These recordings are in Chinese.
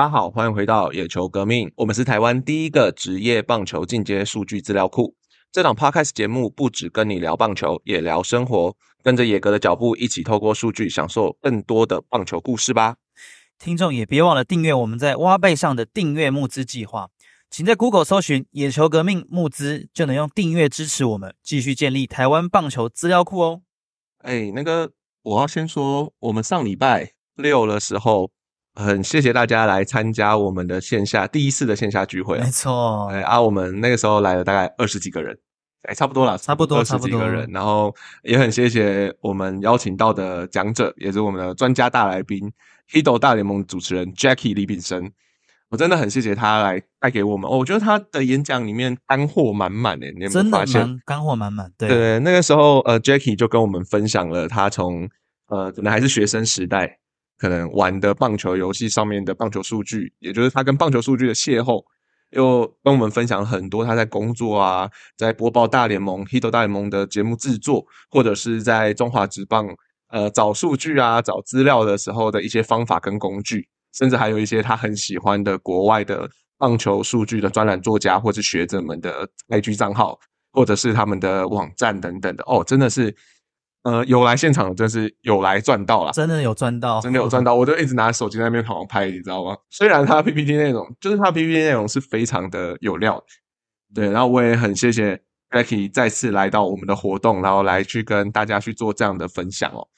大家好，欢迎回到野球革命。我们是台湾第一个职业棒球进阶数据资料库。这档 podcast 节目不只跟你聊棒球，也聊生活。跟着野哥的脚步，一起透过数据享受更多的棒球故事吧。听众也别忘了订阅我们在挖贝上的订阅募资计划，请在 Google 搜寻“野球革命募资”，就能用订阅支持我们，继续建立台湾棒球资料库哦。哎，那个我要先说，我们上礼拜六的时候。很谢谢大家来参加我们的线下第一次的线下聚会，没错。哎啊，我们那个时候来了大概二十几个人，哎，差不多了，差不多二十几个人。然后也很谢谢我们邀请到的讲者，也是我们的专家大来宾，Hido 大联盟主持人 Jackie 李炳生。我真的很谢谢他来带给我们，我觉得他的演讲里面干货满满诶，你有没有发现？干货满满，对对。那个时候，呃，Jackie 就跟我们分享了他从呃可能还是学生时代。可能玩的棒球游戏上面的棒球数据，也就是他跟棒球数据的邂逅，又跟我们分享很多他在工作啊，在播报大联盟、hit 大联盟的节目制作，或者是在中华职棒呃找数据啊、找资料的时候的一些方法跟工具，甚至还有一些他很喜欢的国外的棒球数据的专栏作家或者学者们的 IG 账号，或者是他们的网站等等的哦，真的是。呃，有来现场真是有来赚到了，真的有赚到，真的有赚到。我就一直拿手机在那边狂拍，你知道吗？虽然他 PPT 内容，就是他 PPT 内容是非常的有料，对。然后我也很谢谢 Becky 再次来到我们的活动，然后来去跟大家去做这样的分享哦。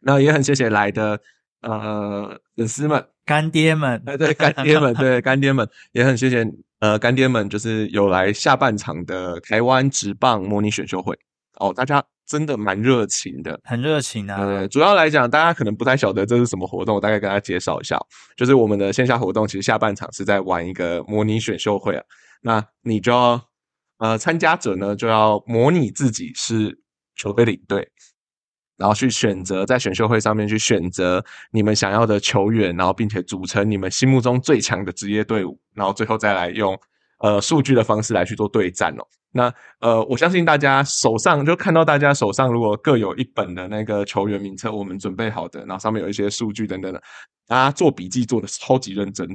那也很谢谢来的呃粉丝们、干爹们，哎对，干爹们，对干爹们，也很谢谢呃干爹们，就是有来下半场的台湾直棒模拟选秀会哦，大家。真的蛮热情的，很热情啊！对，主要来讲，大家可能不太晓得这是什么活动，我大概跟大家介绍一下。就是我们的线下活动，其实下半场是在玩一个模拟选秀会啊。那你就要呃，参加者呢就要模拟自己是球队领队，然后去选择在选秀会上面去选择你们想要的球员，然后并且组成你们心目中最强的职业队伍，然后最后再来用呃数据的方式来去做对战哦。那呃，我相信大家手上就看到大家手上如果各有一本的那个球员名册，我们准备好的，然后上面有一些数据等等的，大家做笔记做的超级认真。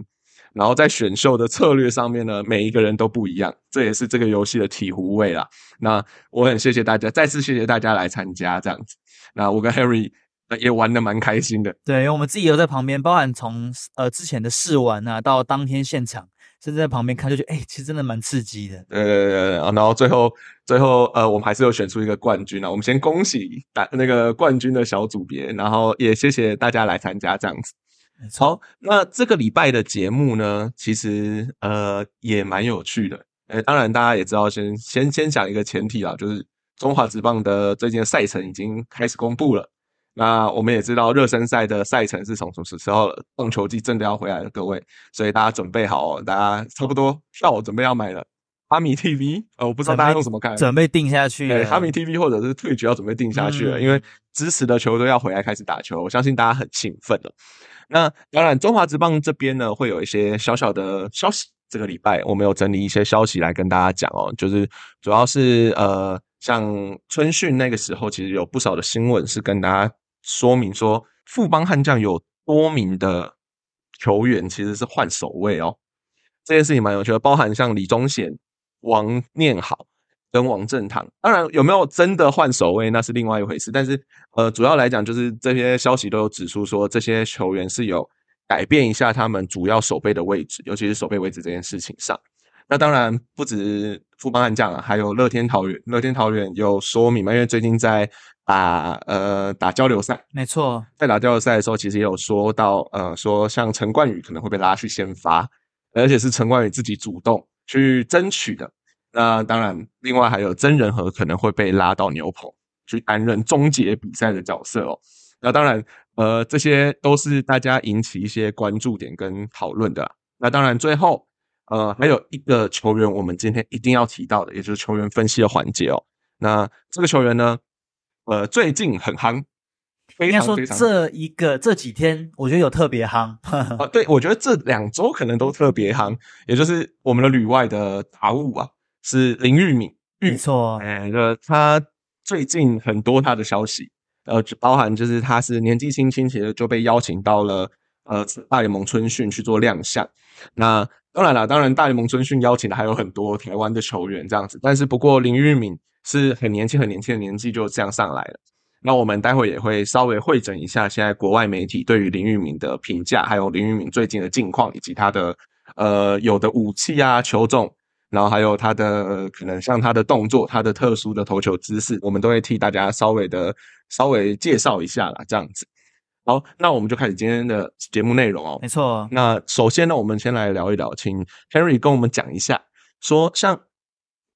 然后在选秀的策略上面呢，每一个人都不一样，这也是这个游戏的体醐味啦。那我很谢谢大家，再次谢谢大家来参加这样子。那我跟 Harry 也玩的蛮开心的，对，因为我们自己有在旁边，包含从呃之前的试玩啊，到当天现场。甚至在旁边看就觉得，哎，其实真的蛮刺激的。呃，然后最后最后呃，我们还是有选出一个冠军啊。我们先恭喜大那个冠军的小组别，然后也谢谢大家来参加这样子。好，那这个礼拜的节目呢，其实呃也蛮有趣的。呃，当然大家也知道，先先先讲一个前提啊，就是中华职棒的最近的赛程已经开始公布了。那我们也知道热身赛的赛程是从什么时候了？棒球季真的要回来了，各位，所以大家准备好，哦大家差不多票准备要买了。哈米 TV，呃，我不知道大家用什么看，准备定下去。哈米 TV 或者是退局要准备定下去了，因为支持的球队要回来开始打球，我相信大家很兴奋了。那当然，中华职棒这边呢，会有一些小小的消息。这个礼拜我们有整理一些消息来跟大家讲哦，就是主要是呃，像春训那个时候，其实有不少的新闻是跟大家。说明说，富邦悍将有多名的球员其实是换守卫哦，这件事情蛮有趣的，包含像李宗贤、王念好跟王正堂。当然，有没有真的换守卫那是另外一回事。但是，呃，主要来讲就是这些消息都有指出说，这些球员是有改变一下他们主要守备的位置，尤其是守备位置这件事情上。那当然不止富邦悍将啊，还有乐天桃园。乐天桃园有说明嘛？因为最近在。打呃打交流赛，没错，在打交流赛的时候，其实也有说到呃说像陈冠宇可能会被拉去先发，而且是陈冠宇自己主动去争取的。那当然，另外还有曾仁和可能会被拉到牛棚去担任终结比赛的角色哦。那当然，呃，这些都是大家引起一些关注点跟讨论的。那当然，最后呃还有一个球员，我们今天一定要提到的，也就是球员分析的环节哦。那这个球员呢？呃，最近很夯，应该说这一个这几天，我觉得有特别夯啊。对，我觉得这两周可能都特别夯，也就是我们的旅外的达物啊，是林玉敏，没错，哎，就他最近很多他的消息，呃，包含就是他是年纪轻轻其实就被邀请到了呃大联盟春训去做亮相。那当然了，当然大联盟春训邀请的还有很多台湾的球员这样子，但是不过林玉敏是很年轻很年轻的年纪就这样上来了。那我们待会也会稍微会诊一下现在国外媒体对于林玉敏的评价，还有林玉敏最近的近况，以及他的呃有的武器啊球种，然后还有他的可能像他的动作，他的特殊的投球姿势，我们都会替大家稍微的稍微介绍一下啦，这样子。好，那我们就开始今天的节目内容哦。没错，那首先呢，我们先来聊一聊，请 Henry 跟我们讲一下，说像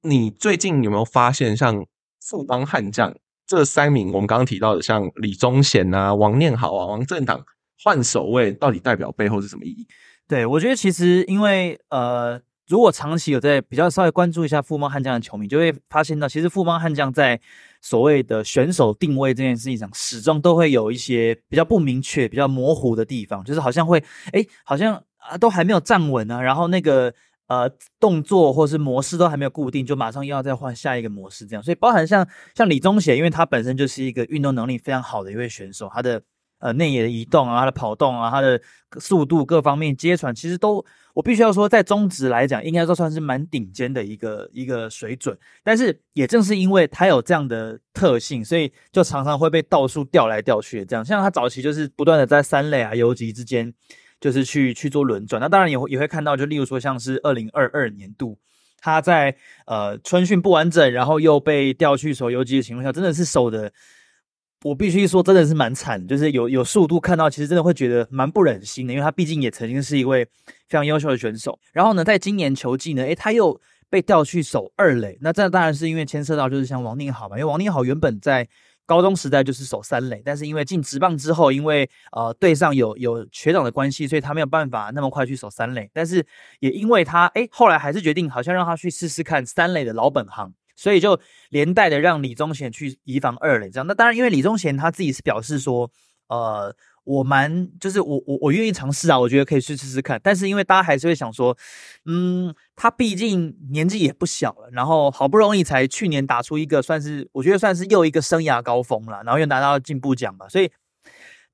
你最近有没有发现，像富邦悍将。这三名我们刚刚提到的，像李宗贤啊、王念豪啊、王正堂换守卫，到底代表背后是什么意义？对我觉得其实因为呃，如果长期有在比较稍微关注一下富邦悍将的球迷，就会发现到，其实富邦悍将在所谓的选手定位这件事情上，始终都会有一些比较不明确、比较模糊的地方，就是好像会哎，好像啊都还没有站稳啊，然后那个。呃，动作或是模式都还没有固定，就马上又要再换下一个模式，这样。所以包含像像李宗贤，因为他本身就是一个运动能力非常好的一位选手，他的呃内野的移动啊，他的跑动啊，他的速度各方面接传，其实都我必须要说，在中职来讲，应该说算是蛮顶尖的一个一个水准。但是也正是因为他有这样的特性，所以就常常会被到处调来调去，这样。像他早期就是不断的在三垒啊、游击之间。就是去去做轮转，那当然也会也会看到，就例如说像是二零二二年度，他在呃春训不完整，然后又被调去守游击的情况下，真的是守的，我必须说真的是蛮惨，就是有有速度看到，其实真的会觉得蛮不忍心的，因为他毕竟也曾经是一位非常优秀的选手。然后呢，在今年球季呢，诶，他又被调去守二垒，那这当然是因为牵涉到就是像王宁好嘛，因为王宁好原本在。高中时代就是守三垒，但是因为进职棒之后，因为呃队上有有学长的关系，所以他没有办法那么快去守三垒。但是也因为他哎，后来还是决定好像让他去试试看三垒的老本行，所以就连带的让李宗贤去移防二垒这样。那当然，因为李宗贤他自己是表示说，呃。我蛮就是我我我愿意尝试啊，我觉得可以去试试看。但是因为大家还是会想说，嗯，他毕竟年纪也不小了，然后好不容易才去年打出一个算是我觉得算是又一个生涯高峰了，然后又拿到进步奖嘛，所以。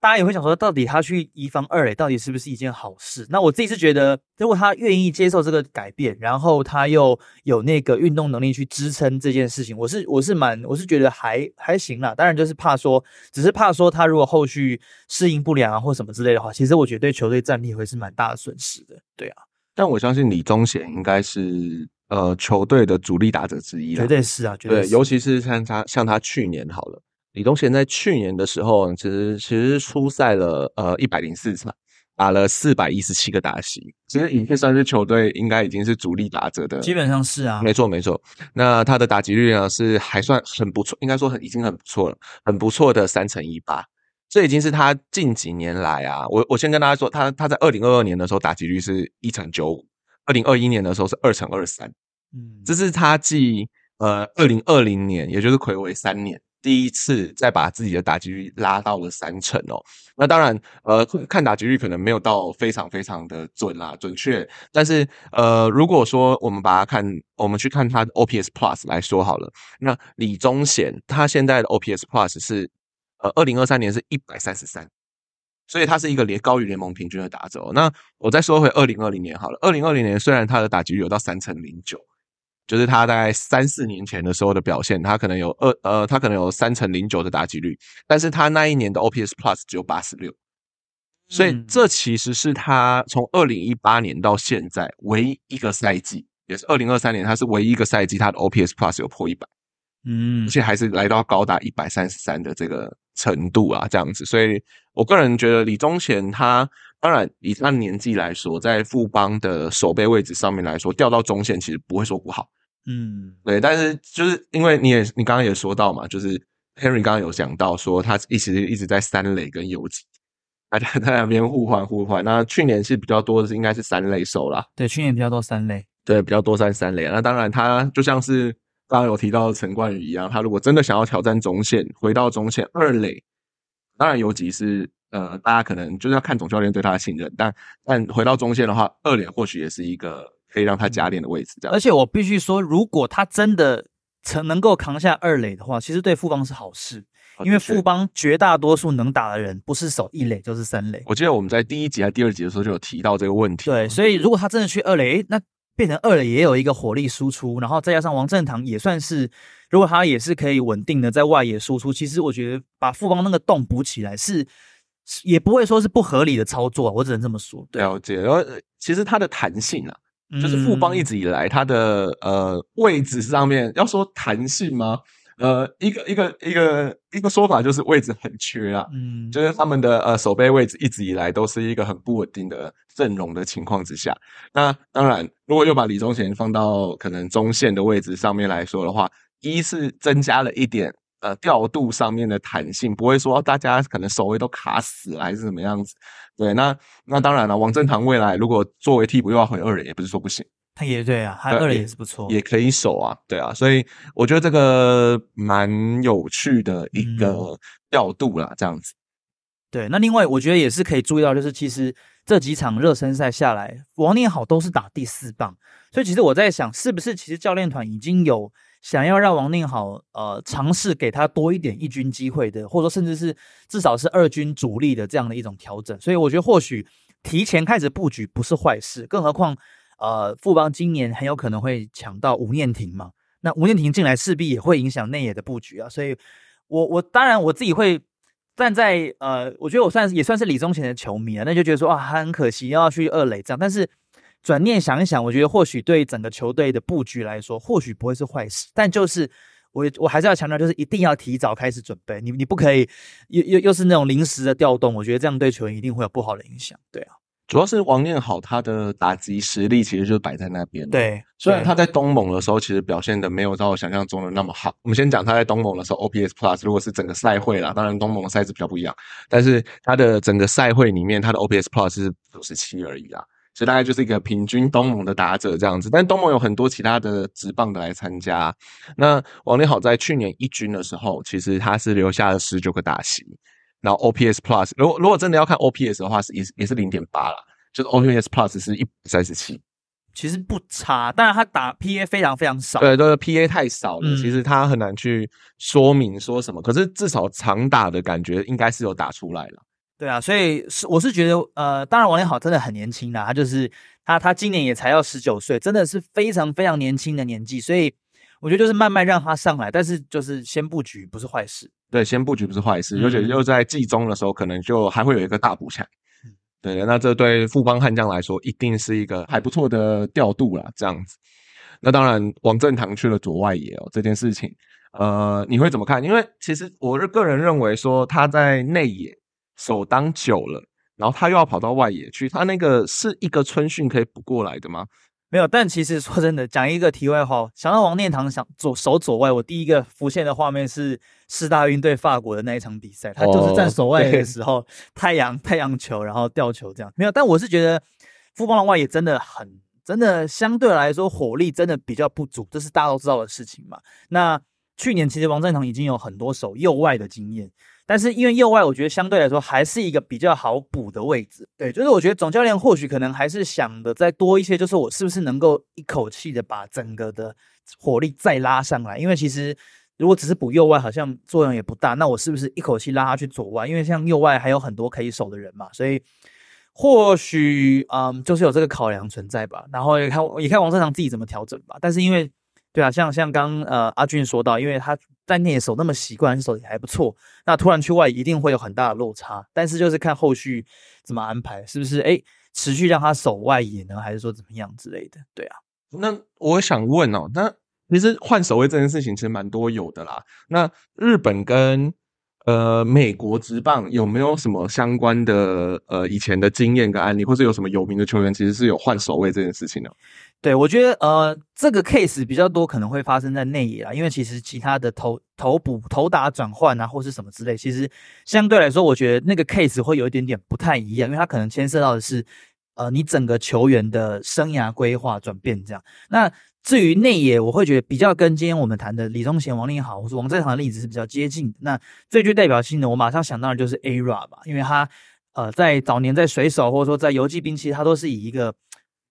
大家也会想说，到底他去一防二垒，到底是不是一件好事？那我自己是觉得，如果他愿意接受这个改变，然后他又有那个运动能力去支撑这件事情，我是我是蛮我是觉得还还行啦。当然就是怕说，只是怕说他如果后续适应不良啊或什么之类的话，其实我觉得对球队战力会是蛮大的损失的。对啊，但我相信李宗贤应该是呃球队的主力打者之一绝对是啊，绝对，尤其是像他像他去年好了。李东贤在去年的时候，其实其实出赛了呃一百零四场，打了四百一十七个打席，其实已经算是球队应该已经是主力打者的，基本上是啊，没错没错。那他的打击率呢是还算很不错，应该说很已经很不错了，很不错的三乘一八，这已经是他近几年来啊，我我先跟大家说，他他在二零二二年的时候打击率是一乘九五，二零二一年的时候是二乘二三，嗯，这是他继呃二零二零年，也就是魁违三年。第一次再把自己的打击率拉到了三成哦，那当然，呃，看打击率可能没有到非常非常的准啦，准确。但是，呃，如果说我们把它看，我们去看他的 OPS Plus 来说好了，那李宗贤他现在的 OPS Plus 是，呃，二零二三年是一百三十三，所以他是一个连高于联盟平均的打者。那我再说回二零二零年好了，二零二零年虽然他的打击率有到三成零九。就是他大概三四年前的时候的表现，他可能有二呃，他可能有三成零九的打击率，但是他那一年的 OPS Plus 只有八十六，所以这其实是他从二零一八年到现在唯一一个赛季，也是二零二三年，他是唯一一个赛季他的 OPS Plus 有破一百，嗯，而且还是来到高达一百三十三的这个程度啊，这样子，所以我个人觉得李宗贤他当然以他年纪来说，在富邦的守备位置上面来说，调到中线其实不会说不好。嗯，对，但是就是因为你也你刚刚也说到嘛，就是 Henry 刚刚有讲到说他一直一直在三垒跟游击，大家在两边互换互换。那去年是比较多的是应该是三垒手啦，对，去年比较多三垒，对，比较多三三垒。那当然他就像是刚刚有提到的陈冠宇一样，他如果真的想要挑战中线，回到中线二垒，当然游击是呃，大家可能就是要看总教练对他的信任，但但回到中线的话，二垒或许也是一个。可以让他加练的位置，这样。而且我必须说，如果他真的曾能够扛下二垒的话，其实对富邦是好事，因为富邦绝大多数能打的人不是守一垒就是三垒。我记得我们在第一集还第二集的时候就有提到这个问题。对，所以如果他真的去二垒，那变成二垒也有一个火力输出，然后再加上王振堂也算是，如果他也是可以稳定的在外野输出，其实我觉得把富邦那个洞补起来是，也不会说是不合理的操作啊，我只能这么说。对，了解。然后呃其实它的弹性啊，就是富邦一嗯直以来它的呃位置上面，要说弹性吗？呃，一个一个一个一个说法就是位置很缺啊，嗯，就是他们的呃守备位置一直以来都是一个很不稳定的阵容的情况之下。那当然，如果又把李宗贤放到可能中线的位置上面来说的话，一是增加了一点呃调度上面的弹性，不会说大家可能守卫都卡死了还是怎么样子。对，那那当然了，王正堂未来如果作为替补又要回二垒，也不是说不行。他也对啊，他二垒也也是不错，也可以守啊，对啊，所以我觉得这个蛮有趣的一嗯个调度啦，这样子。对，那另外我觉得也是可以注意到，就是其实这几场热身赛下来，王念好都是打第四棒，所以其实我在想，是不是其实教练团已经有想要让王宁好呃尝试给他多一点一军机会的，或者说甚至是至少是二军主力的这样的一种调整。所以我觉得或许提前开始布局不是坏事，更何况呃富邦今年很有可能会抢到吴念婷嘛，那吴念婷进来势必也会影响内野的布局啊，所以我我当然我自己会站在呃，我觉得我算也算是李宗贤的球迷啊，那就觉得说啊，很可惜要去二垒这样，但是转念想一想，我觉得或许对整个球队的布局来说，或许不会是坏事，但就是。我我还是要强调，就是一定要提早开始准备，你你不可以又又又是那种临时的调动，我觉得这样对球员一定会有不好的影响。对啊，主要是王念好，他的打击实力其实就摆在那边。，对，虽然他在东盟的时候其实表现的没有到我想象中的那么好。我们先讲他在东盟的时候，OPS Plus 如果是整个赛会啦，当然东盟的赛制比较不一样，但是他的整个赛会里面，他的 OPS Plus 是九十七而已啦。所以大概就是一个平均东盟的打者这样子，但东盟有很多其他的职棒的来参加。那王力好在去年一军的时候，其实他是留下了十九个打席，然后 OPS Plus 如果如果真的要看 OPS 的话，是也是也是零点八啦，就是 OPS Plus 是一百三十七。其实不差，当然他打 PA 非常非常少。对，都是 PA 太少了，嗯其实他很难去说明说什么。可是至少长打的感觉应该是有打出来了。对啊，所以是我是觉得，呃，当然王连好真的很年轻啦，他就是他他今年也才要十九岁，真的是非常非常年轻的年纪，所以我觉得就是慢慢让他上来，但是就是先布局不是坏事。对，先布局不是坏事，嗯而且又在季中的时候，可能就还会有一个大补强嗯。对，那这对富邦悍将来说，一定是一个还不错的调度啦。这样子，那当然，王振堂去了左外野哦，这件事情，呃，你会怎么看？因为其实我是个人认为说他在内野首当久了，然后他又要跑到外野去，他那个是一个春训可以补过来的吗？没有，但其实说真的，讲一个题外话，想到王念堂想左守左外，我第一个浮现的画面是四大运对法国的那一场比赛，他就是站哦守外野的时候，太阳太阳球，然后吊球这样。没有，但我是觉得富邦的外野真的很，真的相对来说火力真的比较不足，这是大家都知道的事情嘛。那去年其实王振堂已经有很多手右外的经验，但是因为右外，我觉得相对来说还是一个比较好补的位置。对，就是我觉得总教练或许可能还是想的再多一些，就是我是不是能够一口气的把整个的火力再拉上来？因为其实如果只是补右外，好像作用也不大。那我是不是一口气拉他去左外？因为像右外还有很多可以守的人嘛，所以或许嗯，就是有这个考量存在吧。然后也看也看王正堂自己怎么调整吧。但是因为对啊，像像刚呃阿俊说到，因为他在内野守那么习惯，守的也还不错，那突然去外一定会有很大的落差。但是就是看后续怎么安排，是不是哎持续让他守外野呢，还是说怎么样之类的？对啊，那我想问哦，那其实换守卫这件事情其实蛮多有的啦。那日本跟呃美国职棒有没有什么相关的呃以前的经验跟案例，或者有什么有名的球员其实是有换守卫这件事情呢？对我觉得呃这个 case 比较多可能会发生在内野啦，因为其实其他的投投补、投打转换啊，或是什么之类，其实相对来说，我觉得那个 case 会有一点点不太一样，因为它可能牵涉到的是呃你整个球员的生涯规划转变这样。那至于内野，我会觉得比较跟今天我们谈的李宗贤、王力豪或是王正堂的例子是比较接近。那最具代表性的，我马上想到的就是 A R A 吧，因为他呃在早年在水手或者说在游击兵，其实他都是以一个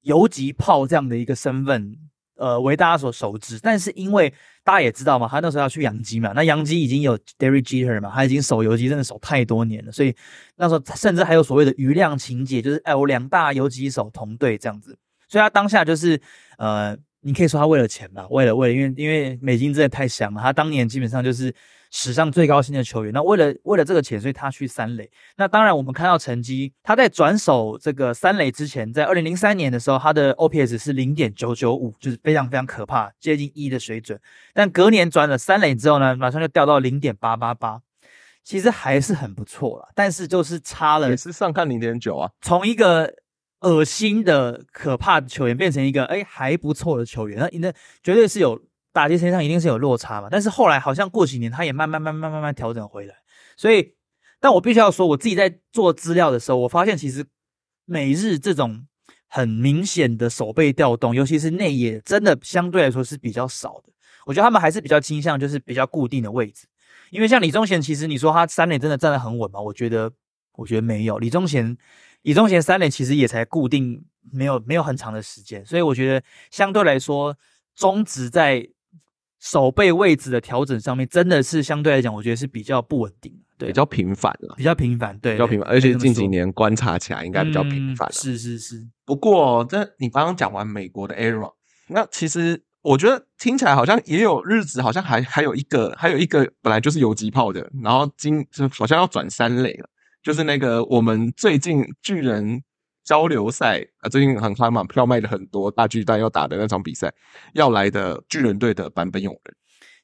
游击炮这样的一个身份呃为大家所熟知。但是因为大家也知道嘛，他那时候要去养鸡嘛，那洋鸡已经有 Derek Jeter 嘛，他已经守游击真的守太多年了，所以那时候甚至还有所谓的余量情节，就是哎我两大游击手同队这样子，所以他当下就是呃。你可以说他为了钱吧，为了为了，因为因为美金真的太香了，他当年基本上就是史上最高薪的球员。那为了为了这个钱，所以他去三垒。那当然，我们看到成绩，他在转手这个三垒之前，在二零零三年的时候，他的 OPS 是零点九九五，就是非常非常可怕，接近一的水准。但隔年转了三垒之后呢，马上就掉到零点八八八，其实还是很不错了，但是就是差了，也是上看零点九啊，从一个。恶心的、可怕的球员变成一个哎还不错的球员，那那绝对是有打击身上一定是有落差嘛。但是后来好像过几年他也慢慢慢慢慢慢调整回来。所以，但我必须要说，我自己在做资料的时候，我发现其实每日这种很明显的手背调动，尤其是内野，真的相对来说是比较少的。我觉得他们还是比较倾向就是比较固定的位置。因为像李宗贤，其实你说他三垒真的站得很稳吗？我觉得，我觉得没有。李宗贤。李宗贤三垒其实也才固定，没有没有很长的时间，所以我觉得相对来说，中职在守备位置的调整上面，真的是相对来讲，我觉得是比较不稳定，对，比较频繁了，比较频繁，对，比较频繁，而且近几年观察起来应该比较频繁。是是是。不过，这你刚刚讲完美国的 Aaron，那其实我觉得听起来好像也有日子，好像还还有一个，还有一个本来就是游击炮的，然后今就好像要转三类了。就是那个我们最近巨人交流赛啊，最近很嗨嘛，票卖的很多，大巨蛋要打的那场比赛要来的巨人队的版本勇人。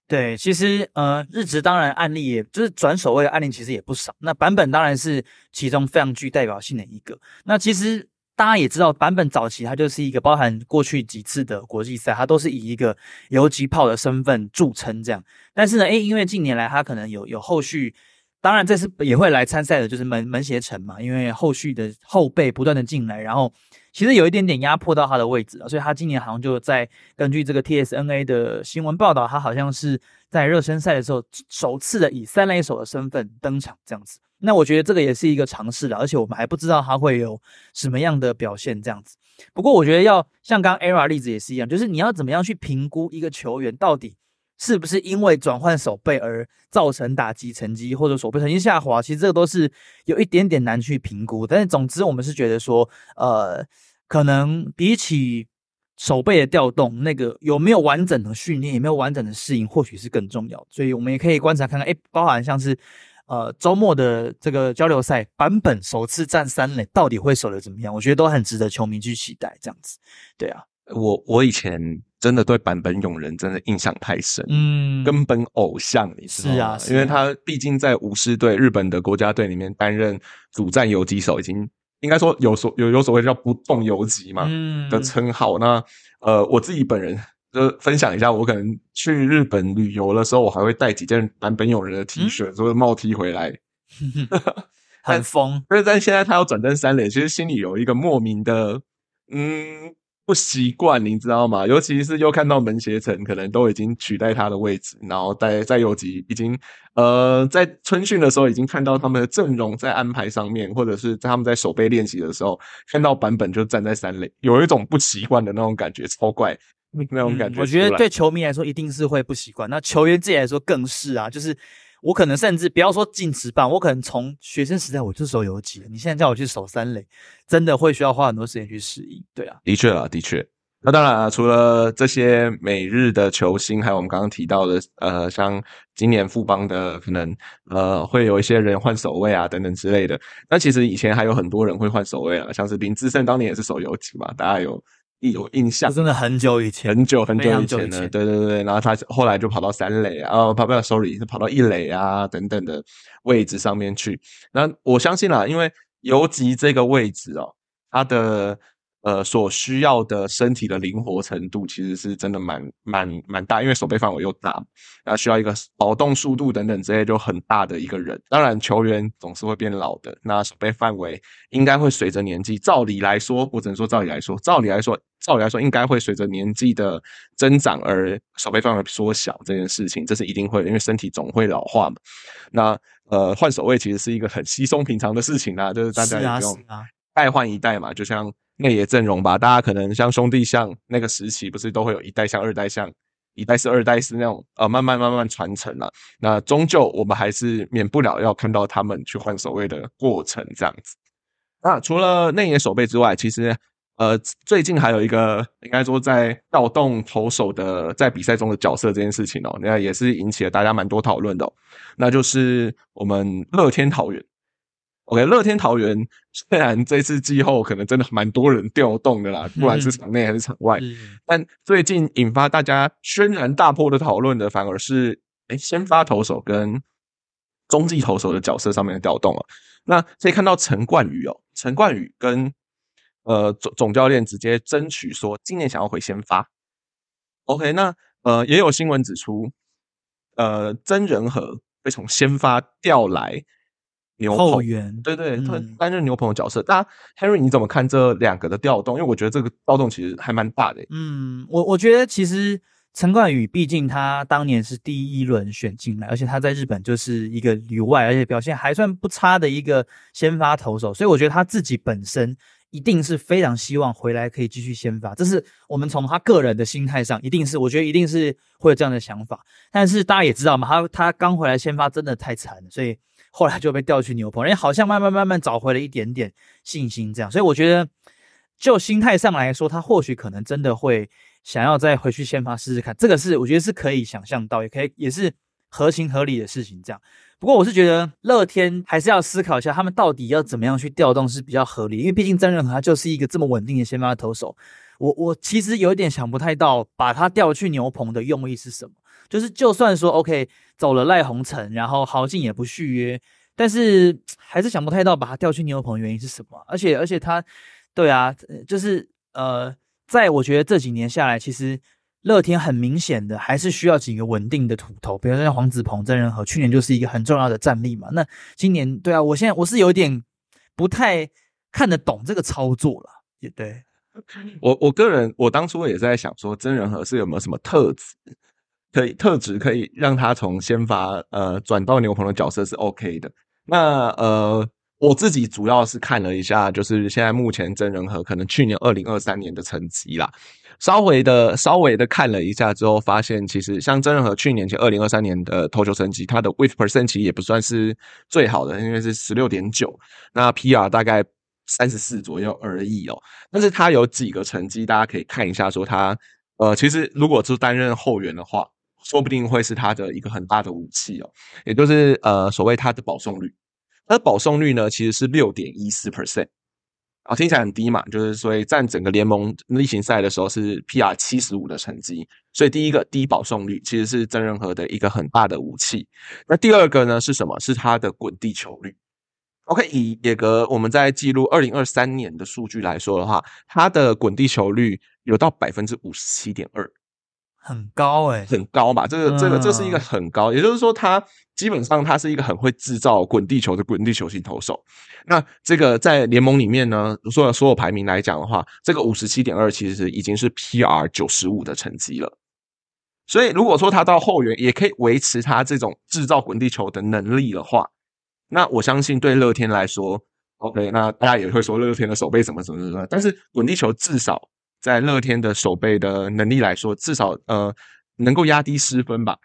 对，其实呃，日职当然案例也就是转守卫的案例其实也不少，那版本当然是其中非常具代表性的一个。那其实大家也知道，版本早期它就是一个包含过去几次的国际赛，它都是以一个游击炮的身份著称这样。但是呢，诶，因为近年来它可能有有后续。当然，这次也会来参赛的，就是门门协城嘛，因为后续的后备不断的进来，然后其实有一点点压迫到他的位置了所以他今年好像就在根据这个 TSNA 的新闻报道，他好像是在热身赛的时候首次的以三垒手的身份登场这样子。那我觉得这个也是一个尝试了，而且我们还不知道他会有什么样的表现这样子。不过我觉得要像刚 ERA 例子也是一样，就是你要怎么样去评估一个球员到底。是不是因为转换手背而造成打击成绩或者手背成绩下滑？其实这个都是有一点点难去评估。但是总之，我们是觉得说，呃，可能比起手背的调动，那个有没有完整的训练，有没有完整的适应，或许是更重要。所以我们也可以观察看看，哎，包含像是呃周末的这个交流赛版本首次站三垒，到底会守的怎么样？我觉得都很值得球迷去期待。这样子，对啊，我我以前。真的对坂本勇人真的印象太深，嗯，根本偶像，你知道吗？因为他毕竟在武士队日本的国家队里面担任主战游击手，已经应该说有所有有所谓叫不动游击嘛的称号。那呃，我自己本人就分享一下，我可能去日本旅游的时候，我还会带几件坂本勇人的 T 恤，或者帽 T 回来，很疯。但是但现在他要转战三垒，其实心里有一个莫名的嗯。不习惯，你知道吗？尤其是又看到门胁城可能都已经取代他的位置，然后在在游击已经呃在春训的时候已经看到他们的阵容在安排上面，或者是在他们在守备练习的时候看到版本就站在三垒，有一种不习惯的那种感觉，超怪那种感觉。我觉得对球迷来说一定是会不习惯，那球员自己来说更是啊，就是。我可能甚至不要说进职棒，我可能从学生时代我就守游击。你现在叫我去守三垒，真的会需要花很多时间去适应。对啊，的确啊，的确。那当然啊，除了这些每日的球星，还有我们刚刚提到的，呃，像今年富邦的可能，呃，会有一些人换守卫啊等等之类的。那其实以前还有很多人会换守卫啊，像是林志胜当年也是守游击嘛，大家有。有印象，真的很久以前，很久很久以前了。对对对，然后他后来就跑到三垒啊，跑不了，sorry，是跑到一垒啊等等的位置上面去。那我相信啦，因为游击这个位置哦，他的。呃，所需要的身体的灵活程度，其实是真的蛮蛮蛮大，因为手背范围又大，那需要一个跑动速度等等这些就很大的一个人。当然，球员总是会变老的，那手背范围应该会随着年纪，照理来说，我只能说照理来说，照理来说，照理来说，应该会随着年纪的增长而手背范围缩小这件事情，这是一定会的，因为身体总会老化嘛。那呃，换手位其实是一个很稀松平常的事情啊，就是大家也不用。代换一代嘛，就像内野阵容吧，大家可能像兄弟像那个时期，不是都会有一代像二代像，一代是二代是那种呃慢慢慢慢传承了。那终究我们还是免不了要看到他们去换守卫的过程这样子。那除了内野守备之外，其实。呃，最近还有一个应该说在调动投手的在比赛中的角色这件事情哦，那也是引起了大家蛮多讨论的。那就是我们乐天桃园，OK，乐天桃园虽然这次季后可能真的蛮多人调动的啦，不管是场内还是场外，但最近引发大家轩然大波的讨论的，反而是哎，先发投手跟中继投手的角色上面的调动了。那可以看到陈冠宇哦，陈冠宇跟呃，总总教练直接争取说，今年想要回先发。OK，那呃，也有新闻指出，呃，曾仁和被从先发调来牛后援，对对，他担任牛棚的角色。大家 Henry，你怎么看这两个的调动？因为我觉得这个调动其实还蛮大的。嗯，我我觉得其实陈冠宇毕竟他当年是第一轮选进来，而且他在日本就是一个旅外，而且表现还算不差的一个先发投手，所以我觉得他自己本身。一定是非常希望回来可以继续先发，这是我们从他个人的心态上，一定是我觉得一定是会有这样的想法。但是大家也知道嘛，他他刚回来先发真的太惨了，所以后来就被调去牛棚，人好像慢慢慢慢找回了一点点信心，这样。所以我觉得就心态上来说，他或许可能真的会想要再回去先发试试看，这个是我觉得是可以想象到，也可以也是合情合理的事情，这样。不过我是觉得乐天还是要思考一下，他们到底要怎么样去调动是比较合理，因为毕竟曾仁和他就是一个这么稳定的先发投手。我我其实有一点想不太到，把他调去牛棚的用意是什么？就是就算说 OK 走了赖鸿成，然后豪进也不续约，但是还是想不太到把他调去牛棚的原因是什么？而且而且他，对啊，就是呃，在我觉得这几年下来，其实。乐天很明显的还是需要几个稳定的土头，比如说像黄子鹏、郑仁和，去年就是一个很重要的战力嘛。那今年，对啊，我现在我是有点不太看得懂这个操作了。也对 我我个人，我当初也是在想说，曾仁和是有没有什么特质，可以特质可以让他从先发呃转到牛棚的角色是 OK 的。那呃，我自己主要是看了一下，就是现在目前曾仁和可能去年二零二三年的成绩啦。稍微的、稍微的看了一下之后，发现其实像曾仁和去年前二零二三年的投球成绩，他的 with percent 其实也不算是最好的，因为是十六点九，那 PR 大概三十四左右而已哦。但是他有几个成绩，大家可以看一下，说他呃，其实如果是担任后援的话，说不定会是他的一个很大的武器哦，也就是呃，所谓他的保送率，它的保送率呢，其实是六点一四 percent。啊，听起来很低嘛，就是所以占整个联盟例行赛的时候是 PR 七十五的成绩，所以第一个低保送率其实是曾仁和的一个很大的武器。那第二个呢是什么？是他的滚地球率。OK，以野格我们在记录二零二三年的数据来说的话，他的滚地球率有到百分之五十七点二。很高哎，很高吧，这个这个这是一个很高，也就是说，他基本上他是一个很会制造滚地球的滚地球型投手。那这个在联盟里面呢，说所有排名来讲的话，这个五十七点二其实已经是 PR 九十五的成绩了。所以如果说他到后援也可以维持他这种制造滚地球的能力的话，那我相信对乐天来说，OK，那大家也会说乐天的手背怎么怎么怎么，但是滚地球至少。在乐天的守备的能力来说，至少呃能够压低失分吧。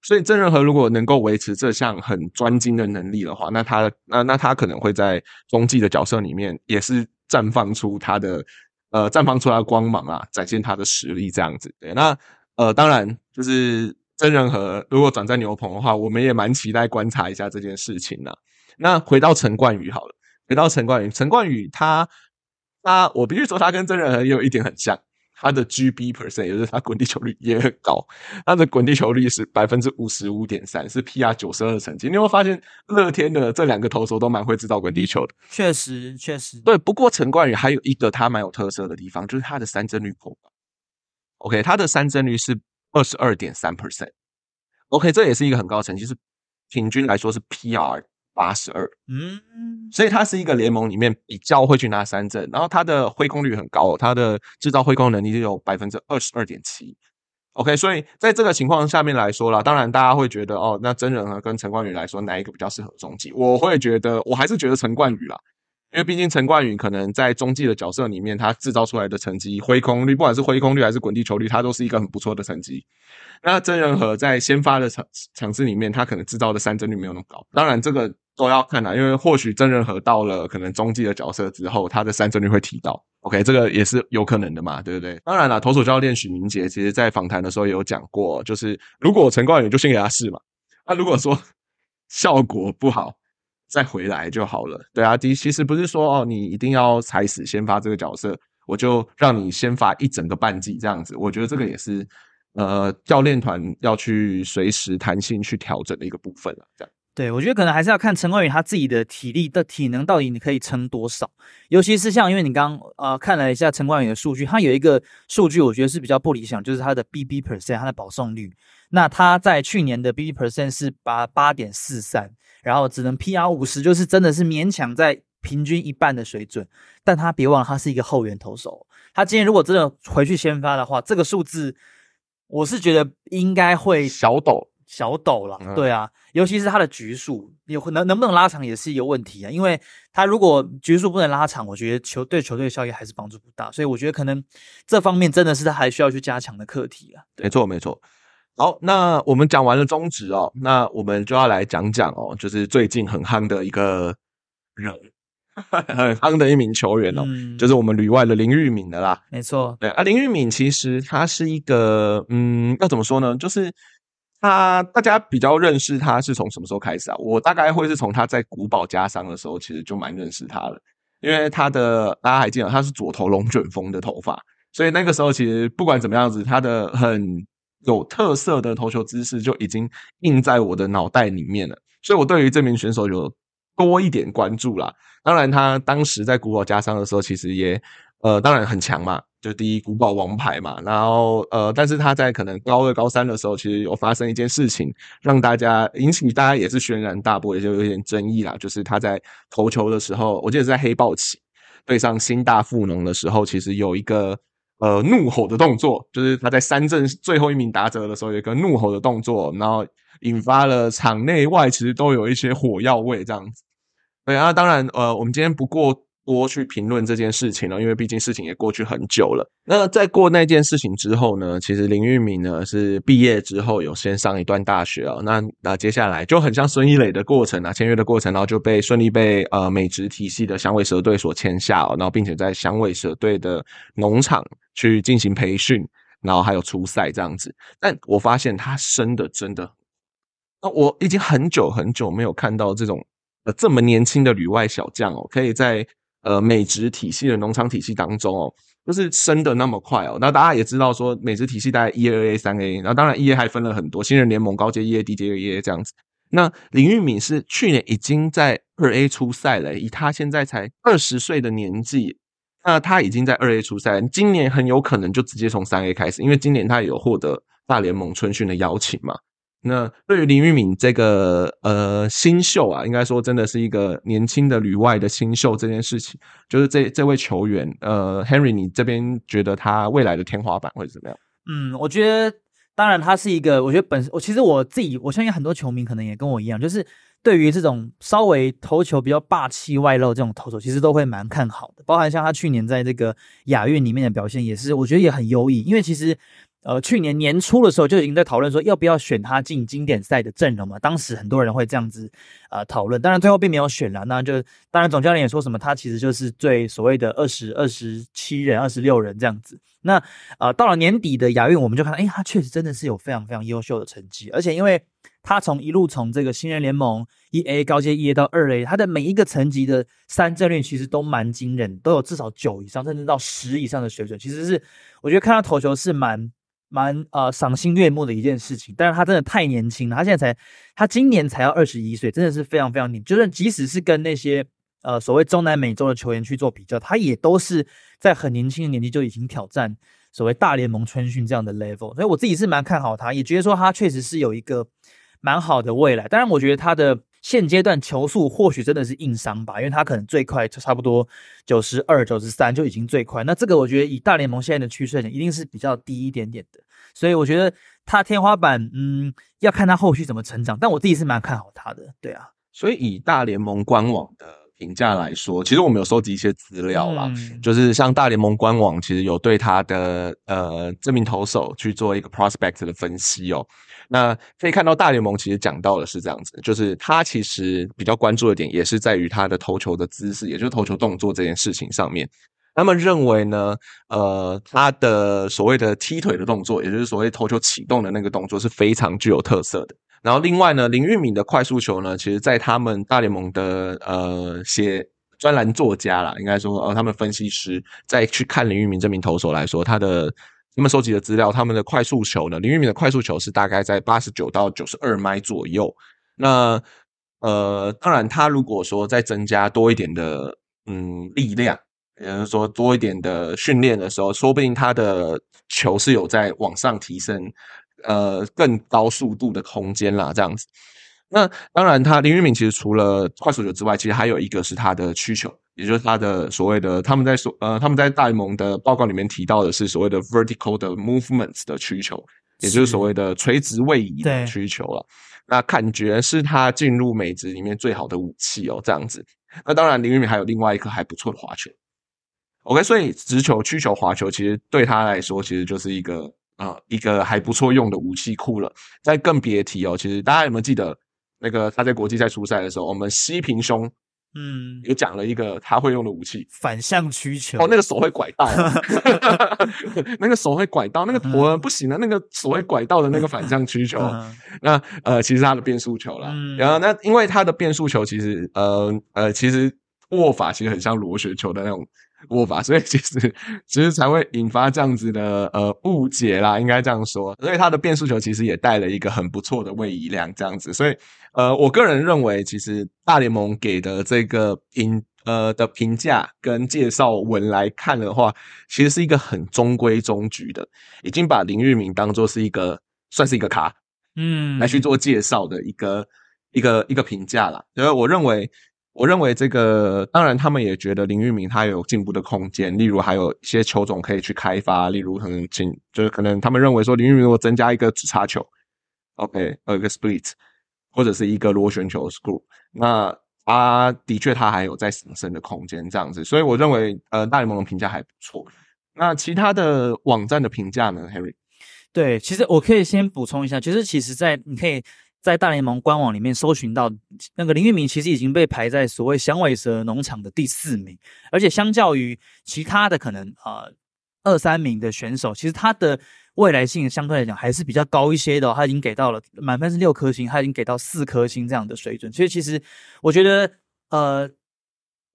所以郑仁和如果能够维持这项很专精的能力的话，那他那那他可能会在中继的角色里面也是绽放出他的呃绽放出他的光芒啊，展现他的实力这样子。对，那呃当然就是郑仁和如果转在牛棚的话，我们也蛮期待观察一下这件事情的。那回到陈冠宇好了，回到陈冠宇，陈冠宇他。他，我必须说，他跟真人也有一点很像，他的 GB percent，也就是他滚地球率也很高，他的滚地球率是百分之五十五点三，是 PR 九十二的成绩。你会发现，乐天的这两个投手都蛮会制造滚地球的。确实，确实，对。不过陈冠宇还有一个他蛮有特色的地方，就是他的三振率颇高。OK，他的三振率是二十二点三 percent。OK，这也是一个很高的成绩，是平均来说是 PR。八十二，嗯，所以他是一个联盟里面比较会去拿三振，然后他的挥空率很高，他的制造挥空能力就有百分之二十二点七。OK，所以在这个情况下面来说啦，当然大家会觉得哦，那真人和跟陈冠宇来说哪一个比较适合中继？我会觉得我还是觉得陈冠宇啦，因为毕竟陈冠宇可能在中继的角色里面，他制造出来的成绩挥空率，不管是挥空率还是滚地球率，他都是一个很不错的成绩。那真人和在先发的场场次里面，他可能制造的三振率没有那么高。当然，这个都要看啦，因为或许曾仁和到了可能中继的角色之后，他的三振率会提到。OK，这个也是有可能的嘛，对不对？当然了，投手教练许明杰其实在访谈的时候也有讲过，就是如果陈冠宇就先给他试嘛，那如果说 效果不好。再回来就好了。对啊，其其实不是说哦，你一定要踩死先发这个角色，我就让你先发一整个半季这样子。我觉得这个也是呃教练团要去随时弹性去调整的一个部分了。这样，对我觉得可能还是要看陈冠宇他自己的体力的体能到底你可以撑多少。尤其是像因为你刚呃看了一下陈冠宇的数据，他有一个数据我觉得是比较不理想，就是他的 BB percent，他的保送率。那他在去年的 BB percent 是八八点四三。然后只能 PR 五十，就是真的是勉强在平均一半的水准。但他别忘了，他是一个后援投手。他今天如果真的回去先发的话，这个数字我是觉得应该会小抖小抖了。对啊，尤其是他的局数，有能能不能拉长也是一个问题啊。因为他如果局数不能拉长，我觉得球队球队效益还是帮助不大。所以我觉得可能这方面真的是他还需要去加强的课题啊。没错，没错。好，那我们讲完了中职哦，那我们就要来讲讲哦，就是最近很夯的一个人，很夯的一名球员哦，就是我们旅外的林玉敏的啦。没错，对啊，林玉敏其实他是一个，嗯，要怎么说呢？就是他大家比较认识他是从什么时候开始啊？我大概会是从他在古堡加伤的时候，其实就蛮认识他了，因为他的大家还记得他是左头龙卷风的头发，所以那个时候其实不管怎么样子，他的很。有特色的投球姿势就已经印在我的脑袋里面了，所以我对于这名选手有多一点关注啦。当然，他当时在古堡加伤的时候，其实也呃，当然很强嘛，就第一古堡王牌嘛。然后呃，但是他在可能高二、高三的时候，其实有发生一件事情，让大家引起大家也是轩然大波，也就有点争议啦。就是他在投球的时候，我记得是在黑豹起对上新大富农的时候，其实有一个。呃，怒吼的动作，就是他在三阵最后一名打者的时候有一个怒吼的动作，然后引发了场内外其实都有一些火药味这样子。对啊，当然，呃，我们今天不过。多去评论这件事情了，因为毕竟事情也过去很久了。那在过那件事情之后呢，其实林玉敏呢是毕业之后有先上一段大学哦，那那接下来就很像孙一磊的过程啊，签约的过程，然后就被顺利被呃美职体系的响尾蛇队所签下哦，然后并且在响尾蛇队的农场去进行培训，然后还有出赛这样子。但我发现他生的真的，那我已经很久很久没有看到这种呃这么年轻的旅外小将哦，可以在。呃，美职体系的农场体系当中哦，就是升的那么快哦。那大家也知道说，美职体系大概一 A、二 A、三 A，然后当然一 A 还分了很多新人联盟、高阶一 A、低阶一 A 这样子。那林玉敏是去年已经在二 A 出赛了，以他现在才二十岁的年纪，那他已经在二 A 出赛，今年很有可能就直接从三 A 开始，因为今年他也有获得大联盟春训的邀请嘛。那对于林玉敏这个呃新秀啊，应该说真的是一个年轻的旅外的新秀这件事情，就是这这位球员呃，Henry，你这边觉得他未来的天花板会怎么样？嗯，我觉得当然他是一个，我觉得本身我其实我自己，我相信很多球迷可能也跟我一样，就是对于这种稍微投球比较霸气外露这种投手，其实都会蛮看好的。包含像他去年在这个亚运里面的表现，也是我觉得也很优异，因为其实。呃，去年年初的时候就已经在讨论说要不要选他进经典赛的阵容嘛。当时很多人会这样子呃讨论，当然最后并没有选了。那就当然总教练也说什么，他其实就是最所谓的二十二十七人、二十六人这样子。那呃到了年底的亚运，我们就看，哎，他确实真的是有非常非常优秀的成绩，而且因为他从一路从这个新人联盟一 A 高阶一 A 到二 A，他的每一个层级的三阵率其实都蛮惊人，都有至少九以上，甚至到十以上的水准。其实是我觉得看他投球是蛮。蛮呃赏心悦目的一件事情，但是他真的太年轻了，他现在才，他今年才要二十一岁，真的是非常非常年，就是即使是跟那些呃所谓中南美洲的球员去做比较，他也都是在很年轻的年纪就已经挑战所谓大联盟春训这样的 level，所以我自己是蛮看好他，也觉得说他确实是有一个蛮好的未来，当然我觉得他的。现阶段球速或许真的是硬伤吧，因为他可能最快就差不多九十二、九十三就已经最快。那这个我觉得以大联盟现在的趋势，一定是比较低一点点的。所以我觉得他天花板，嗯，要看他后续怎么成长。但我自己是蛮看好他的，对啊。所以以大联盟官网的评价来说，其实我们有收集一些资料啦，嗯就是像大联盟官网其实有对他的呃这名投手去做一个 prospect 的分析哦。那可以看到大联盟其实讲到的是这样子，就是他其实比较关注的点也是在于他的投球的姿势，也就是投球动作这件事情上面。他们认为呢，呃，他的所谓的踢腿的动作，也就是所谓投球启动的那个动作是非常具有特色的。然后另外呢，林玉敏的快速球呢，其实在他们大联盟的呃写专栏作家啦，应该说呃他们分析师在去看林玉敏这名投手来说，他的他们收集的资料，他们的快速球呢，林玉敏的快速球是大概在八十九到九十二迈左右。那呃，当然他如果说再增加多一点的嗯力量。也就是说，多一点的训练的时候，说不定他的球是有在往上提升，呃，更高速度的空间啦，这样子。那当然，他林玉敏其实除了快速球之外，其实还有一个是他的曲球，也就是他的所谓的他们在所呃他们在大联盟的报告里面提到的是所谓的 vertical 的 movements 的曲球，也就是所谓的垂直位移的对曲球了。那感觉是他进入美职里面最好的武器哦，这样子。那当然，林玉敏还有另外一颗还不错的滑球。OK，所以直球、曲球、滑球其实对他来说，其实就是一个呃一个还不错用的武器库了。再更别提哦，其实大家有没有记得那个他在国际赛初赛的时候，我们西平兄嗯，有讲了一个他会用的武器反向曲球哦，那个手会拐到，那个手会拐到，那个头不行啊，那个手会拐到的那个反向曲球，嗯那呃其实他的变速球啦，嗯然后那因为他的变速球其实呃呃其实握法其实很像螺旋球的那种 握法，所以其实其实才会引发这样子的呃误解啦，应该这样说。所以他的变速球其实也带了一个很不错的位移量，这样子。所以呃，我个人认为，其实大联盟给的这个评呃的评价跟介绍文来看的话，其实是一个很中规中矩的，已经把林玉明当做是一个算是一个咖，嗯来去做介绍的一个一个一个评价啦。因为我认为，我认为这个当然他们也觉得林玉明他有进步的空间，例如还有一些球种可以去开发，例如可能请就是可能他们认为说林玉明如果增加一个直插球，OK，呃一个 split 或者是一个螺旋球 screw，那他的确他还有在上升的空间这样子，所以我认为呃大联盟的评价还不错。那其他的网站的评价呢，Harry？对，其实我可以先补充一下，就是其实，在你可以在大联盟官网里面搜寻到那个林玉明，其实已经被排在所谓响尾蛇农场的第四名，而且相较于其他的可能呃二三名的选手，其实他的未来性相对来讲还是比较高一些的、他已经给到了满分是六颗星，他已经给到四颗星这样的水准，所以其实我觉得呃。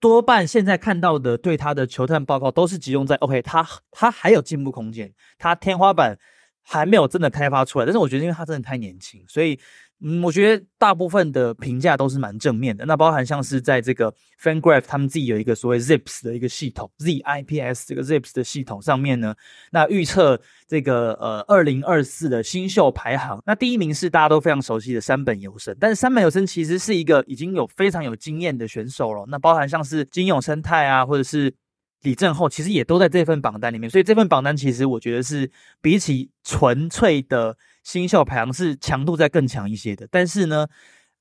多半现在看到的对他的球探报告都是集中在 OK，他他还有进步空间，他天花板还没有真的开发出来。但是我觉得，因为他真的太年轻，所以嗯，我觉得大部分的评价都是蛮正面的。那包含像是在这个 FanGraph 他们自己有一个所谓 Zips 的一个系统，ZIPS 这个 Zips 的系统上面呢，那预测这个呃二零二四的新秀排行，那第一名是大家都非常熟悉的山本由生，但是山本由生其实是一个已经有非常有经验的选手了。那包含像是金永生态啊，或者是李正厚，其实也都在这份榜单里面。所以这份榜单其实我觉得是比起纯粹的新秀排行是强度再更强一些的。但是呢，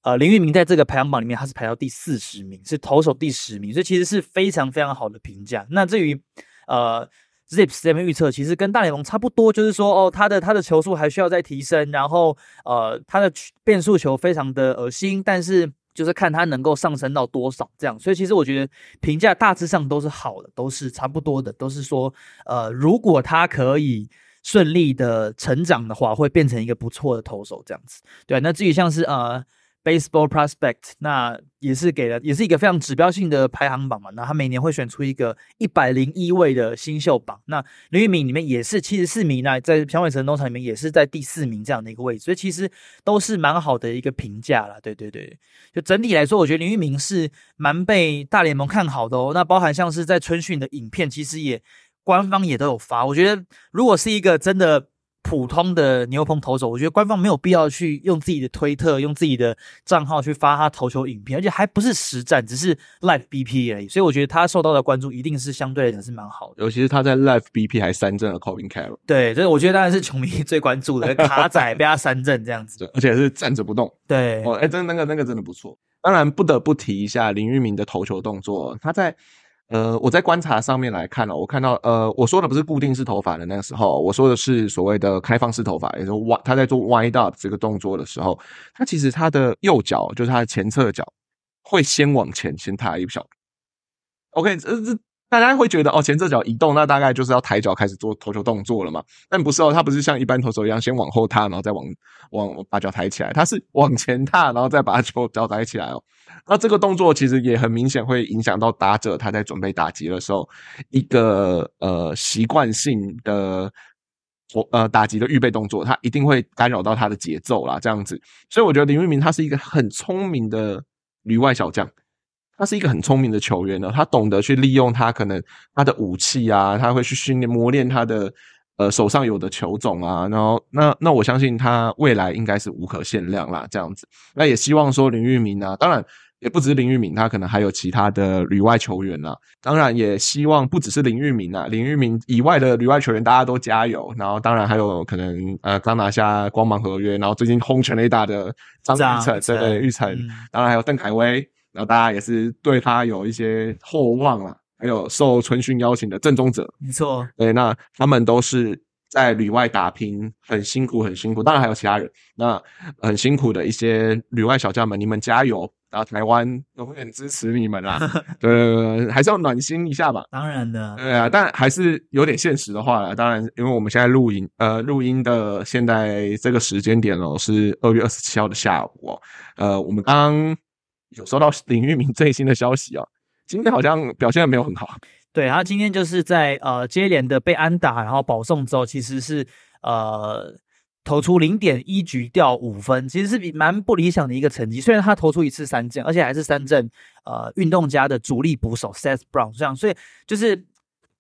呃，林玉明在这个排行榜里面他是排到第四十名，是投手第十名，所以其实是非常非常好的评价。那至于呃。Zips 这边预测其实跟大联盟差不多，就是说哦，他的他的球速还需要再提升，然后呃，他的变速球非常的恶心，但是就是看他能够上升到多少这样。所以其实我觉得评价大致上都是好的，都是差不多的，都是说呃，如果他可以顺利的成长的话，会变成一个不错的投手这样子。对，那至于像是呃。Baseball Prospect，那也是给了，也是一个非常指标性的排行榜嘛。那他每年会选出一个一百零一位的新秀榜。那林玉明里面也是七十四名那在响尾蛇农场里面也是在第四名这样的一个位置，所以其实都是蛮好的一个评价啦。对对对，就整体来说，我觉得林玉明是蛮被大联盟看好的哦。那包含像是在春训的影片，其实也官方也都有发。我觉得如果是一个真的。普通的牛棚投手，我觉得官方没有必要去用自己的推特、用自己的账号去发他投球影片，而且还不是实战，只是 live BP 而已。所以我觉得他受到的关注一定是相对来讲是蛮好的。尤其是他在 live BP 还三振了 Colin Carroll，对，这我觉得当然是球迷最关注的 卡仔被他三振这样子。对，而且是站着不动。对，哦，哎，真的那个那个真的不错。当然不得不提一下林玉明的投球动作，他在。呃，我在观察上面来看哦，我看到呃，我说的不是固定式头发的那个时候，我说的是所谓的开放式头发，也就是歪，他在做 wide up 这个动作的时候，他其实他的右脚就是他的前侧脚会先往前先踏一小步。OK，这这。大家会觉得哦，前侧脚移动，那大概就是要抬脚开始做投球动作了嘛？但不是哦，他不是像一般投手一样先往后踏，然后再往往把脚抬起来，他是往前踏，然后再把 球脚抬起来哦。那这个动作其实也很明显会影响到打者他在准备打击的时候一个呃习惯性的我呃打击的预备动作，他一定会干扰到他的节奏啦。这样子，所以我觉得林玉明他是一个很聪明的旅外小将。他是一个很聪明的球员呢，他懂得去利用他可能他的武器啊，他会去训练磨练他的呃手上有的球种啊，然后那那我相信他未来应该是无可限量啦，这样子。那也希望说林玉明啊，当然也不只是林玉明，他可能还有其他的旅外球员啦。当然也希望不只是林玉明啊，林玉明以外的旅外球员大家都加油。然后当然还有可能呃刚拿下光芒合约，然后最近轰全垒打的张玉成，对对玉成，当然还有邓凯威。然后大家也是对他有一些厚望啊，还有受春训邀请的正宗者，没错，对，那他们都是在旅外打拼，很辛苦，很辛苦。当然还有其他人，那很辛苦的一些旅外小将们，你们加油！然后台湾 永远支持你们啦，对，还是要暖心一下吧。当然的，对啊，但还是有点现实的话了。当然，因为我们现在录音，呃，录音的现在这个时间点哦，是二月二十七号的下午哦，呃，我们刚。有收到林玉明最新的消息哦，今天好像表现的没有很好。对，他今天就是在呃接连的被安打，然后保送之后，其实是呃投出零点一局掉五分，其实是比蛮不理想的一个成绩。虽然他投出一次三振，而且还是三振呃运动家的主力捕手 Seth Brown 这样，所以就是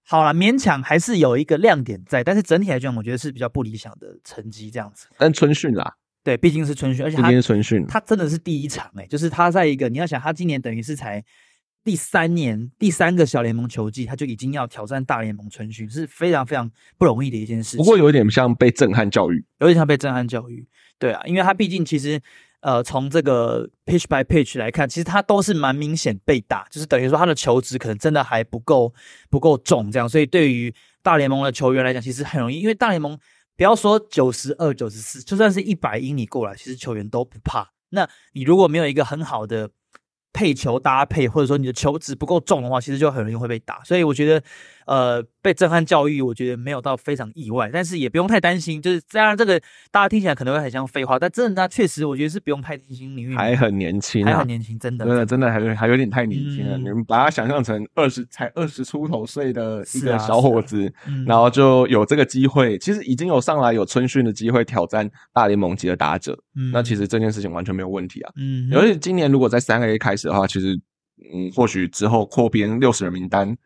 好了，勉强还是有一个亮点在，但是整体来讲，我觉得是比较不理想的成绩这样子。但春训啦。对，毕竟是春训，而且他是春训，他真的是第一场哎，就是他在一个你要想，他今年等于是才第三年第三个小联盟球季，他就已经要挑战大联盟春训，是非常非常不容易的一件事。不过有一点像被震撼教育，有点像被震撼教育。对啊，因为他毕竟其实呃，从这个 pitch by pitch 来看，其实他都是蛮明显被打，就是等于说他的球值可能真的还不够不够重，这样，所以对于大联盟的球员来讲，其实很容易，因为大联盟。不要说九十二、九十四，就算是一百英里过来，其实球员都不怕。那你如果没有一个很好的配球搭配，或者说你的球子不够重的话，其实就很容易会被打。所以我觉得。呃，被震撼教育，我觉得没有到非常意外，但是也不用太担心。就是当然，这个大家听起来可能会很像废话，但真的，他确实，我觉得是不用太担心。领域还很年轻，还很年轻，真的，真的，真的还还有点太年轻了。你们把他想象成二十才二十出头岁的一个小伙子，然后就有这个机会，其实已经有上来有春训的机会挑战大联盟级的打者。那其实这件事情完全没有问题啊。嗯，尤其今年如果在三 A 开始的话，其实嗯，或许之后扩编六十人名单。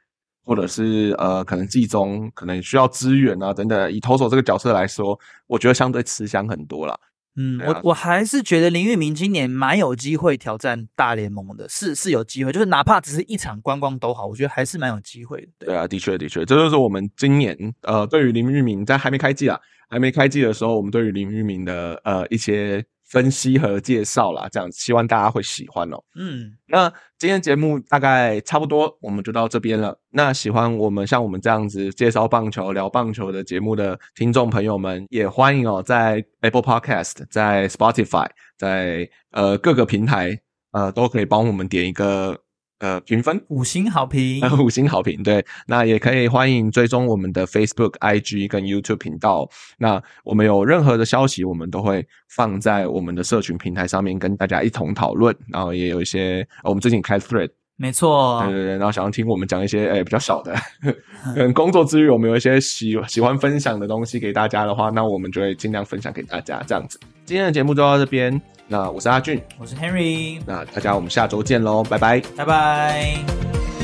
或者是呃，可能季中可能需要支援啊，等等。以投手这个角色来说，我觉得相对吃香很多了。嗯，我我还是觉得林玉明今年蛮有机会挑战大联盟的，是是有机会，就是哪怕只是一场观光都好，我觉得还是蛮有机会的。对啊，的确的确，这就是我们今年呃，对于林玉明在还没开季啊，还没开季的时候，我们对于林玉明的呃一些。分析和介绍啦，这样希望大家会喜欢哦。嗯，那今天节目大概差不多，我们就到这边了。那喜欢我们像我们这样子介绍棒球、聊棒球的节目的听众朋友们，也欢迎哦，在 Apple Podcast、在 Spotify、在呃各个平台呃都可以帮我们点一个。呃，评分五星好评，五星好评，对，那也可以欢迎追踪我们的 Facebook、IG 跟 YouTube 频道。那我们有任何的消息，我们都会放在我们的社群平台上面跟大家一同讨论。然后也有一些，我们最近开 Thread，没错，对对对。然后想要听我们讲一些，诶比较少的，嗯，工作之余我们有一些喜喜欢分享的东西给大家的话，那我们就会尽量分享给大家这样子。今天的节目就到这边。那我是阿俊，我是 Henry，那大家我们下周见喽，拜拜，拜拜。